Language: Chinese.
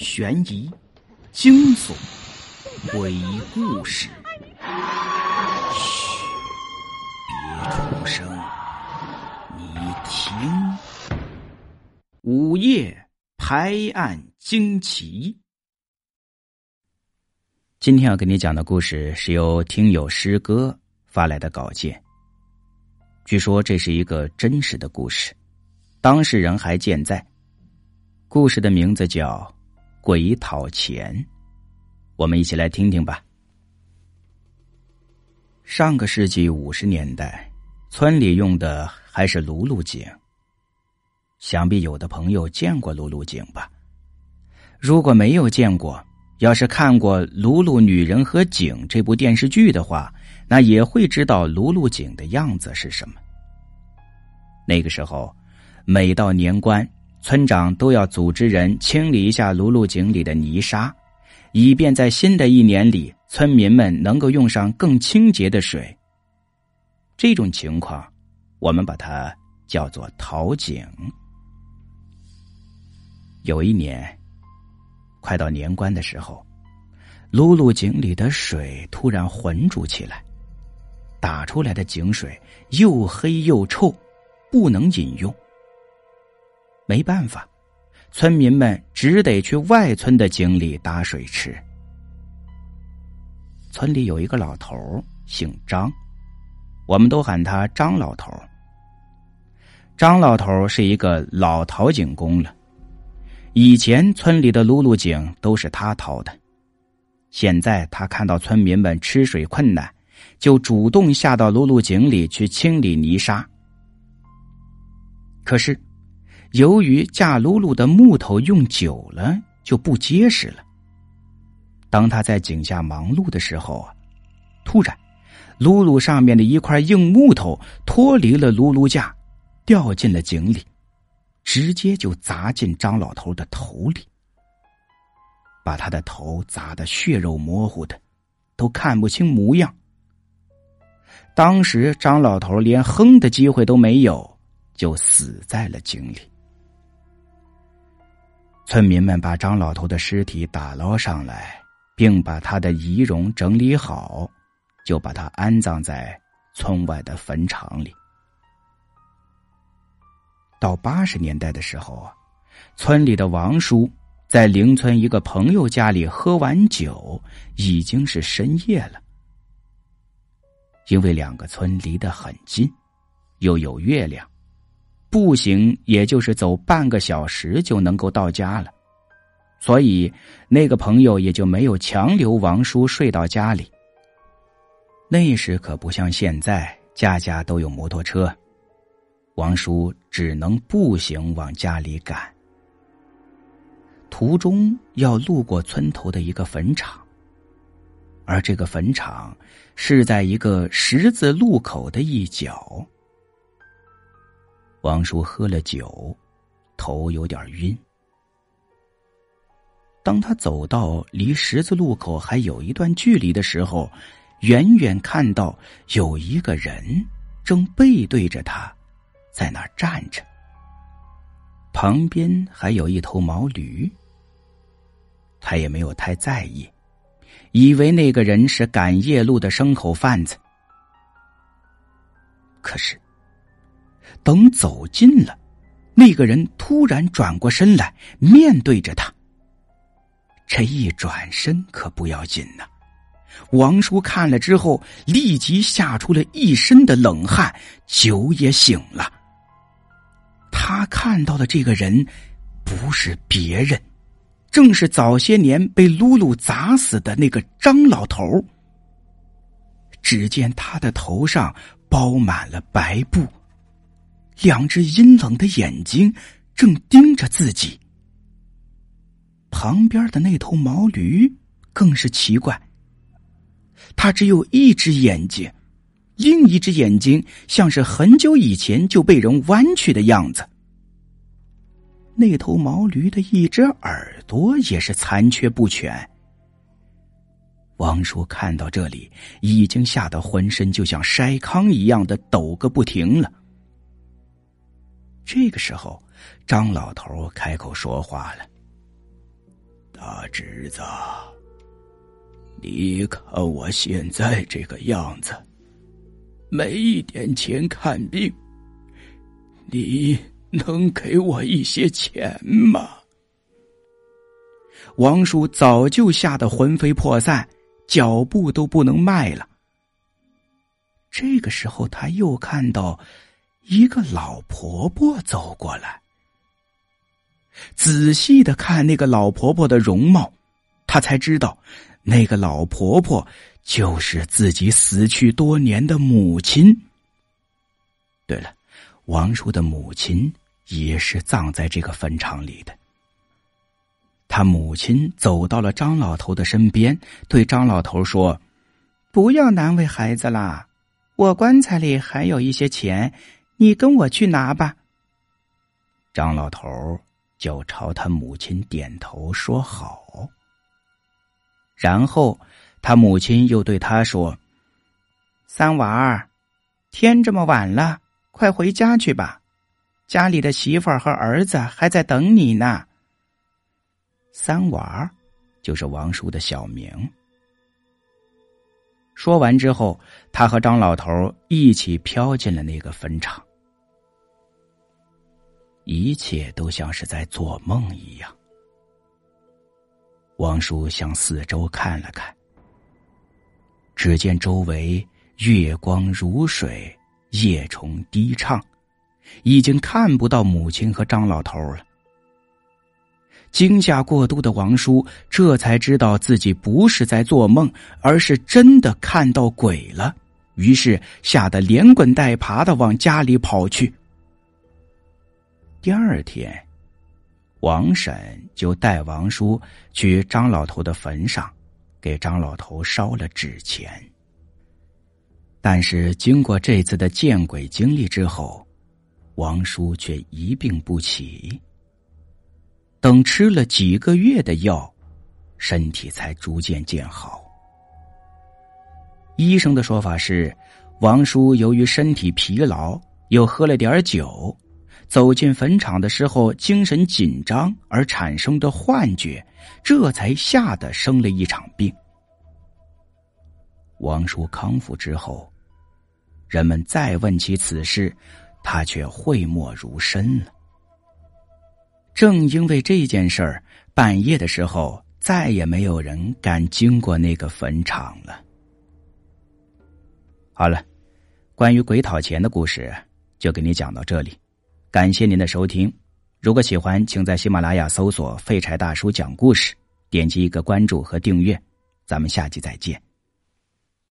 悬疑、惊悚、鬼故事。嘘，别出声，你听。午夜拍案惊奇。今天要给你讲的故事是由听友诗歌发来的稿件。据说这是一个真实的故事，当事人还健在。故事的名字叫。鬼讨钱，我们一起来听听吧。上个世纪五十年代，村里用的还是辘轳井。想必有的朋友见过辘轳井吧？如果没有见过，要是看过《辘轳女人和井》这部电视剧的话，那也会知道辘轳井的样子是什么。那个时候，每到年关。村长都要组织人清理一下辘轳井里的泥沙，以便在新的一年里，村民们能够用上更清洁的水。这种情况，我们把它叫做淘井。有一年，快到年关的时候，辘轳井里的水突然浑浊起来，打出来的井水又黑又臭，不能饮用。没办法，村民们只得去外村的井里打水吃。村里有一个老头姓张，我们都喊他张老头张老头是一个老淘井工了，以前村里的辘轳井都是他淘的，现在他看到村民们吃水困难，就主动下到辘轳井里去清理泥沙。可是。由于架辘轳的木头用久了就不结实了。当他在井下忙碌的时候啊，突然，辘轳上面的一块硬木头脱离了辘轳架，掉进了井里，直接就砸进张老头的头里，把他的头砸得血肉模糊的，都看不清模样。当时张老头连哼的机会都没有，就死在了井里。村民们把张老头的尸体打捞上来，并把他的遗容整理好，就把他安葬在村外的坟场里。到八十年代的时候啊，村里的王叔在邻村一个朋友家里喝完酒，已经是深夜了。因为两个村离得很近，又有月亮。步行也就是走半个小时就能够到家了，所以那个朋友也就没有强留王叔睡到家里。那时可不像现在，家家都有摩托车，王叔只能步行往家里赶。途中要路过村头的一个坟场，而这个坟场是在一个十字路口的一角。王叔喝了酒，头有点晕。当他走到离十字路口还有一段距离的时候，远远看到有一个人正背对着他，在那儿站着。旁边还有一头毛驴。他也没有太在意，以为那个人是赶夜路的牲口贩子。可是。等走近了，那个人突然转过身来，面对着他。这一转身可不要紧呐！王叔看了之后，立即吓出了一身的冷汗，酒也醒了。他看到的这个人，不是别人，正是早些年被露露砸死的那个张老头。只见他的头上包满了白布。两只阴冷的眼睛正盯着自己。旁边的那头毛驴更是奇怪，它只有一只眼睛，另一只眼睛像是很久以前就被人弯曲的样子。那头毛驴的一只耳朵也是残缺不全。王叔看到这里，已经吓得浑身就像筛糠一样的抖个不停了。这个时候，张老头开口说话了：“大侄子，你看我现在这个样子，没一点钱看病，你能给我一些钱吗？”王叔早就吓得魂飞魄散，脚步都不能迈了。这个时候，他又看到一个老婆婆走过来。仔细的看那个老婆婆的容貌，他才知道，那个老婆婆就是自己死去多年的母亲。对了，王叔的母亲也是葬在这个坟场里的。他母亲走到了张老头的身边，对张老头说：“不要难为孩子啦，我棺材里还有一些钱，你跟我去拿吧。”张老头就朝他母亲点头说好。然后他母亲又对他说：“三娃儿，天这么晚了，快回家去吧，家里的媳妇儿和儿子还在等你呢。”三娃儿就是王叔的小名。说完之后，他和张老头一起飘进了那个坟场。一切都像是在做梦一样。王叔向四周看了看，只见周围月光如水，夜虫低唱，已经看不到母亲和张老头了。惊吓过度的王叔这才知道自己不是在做梦，而是真的看到鬼了。于是吓得连滚带爬的往家里跑去。第二天，王婶就带王叔去张老头的坟上，给张老头烧了纸钱。但是经过这次的见鬼经历之后，王叔却一病不起。等吃了几个月的药，身体才逐渐见好。医生的说法是，王叔由于身体疲劳，又喝了点酒，走进坟场的时候精神紧张而产生的幻觉，这才吓得生了一场病。王叔康复之后，人们再问起此事，他却讳莫如深了。正因为这件事儿，半夜的时候再也没有人敢经过那个坟场了。好了，关于鬼讨钱的故事就给你讲到这里，感谢您的收听。如果喜欢，请在喜马拉雅搜索“废柴大叔讲故事”，点击一个关注和订阅。咱们下期再见。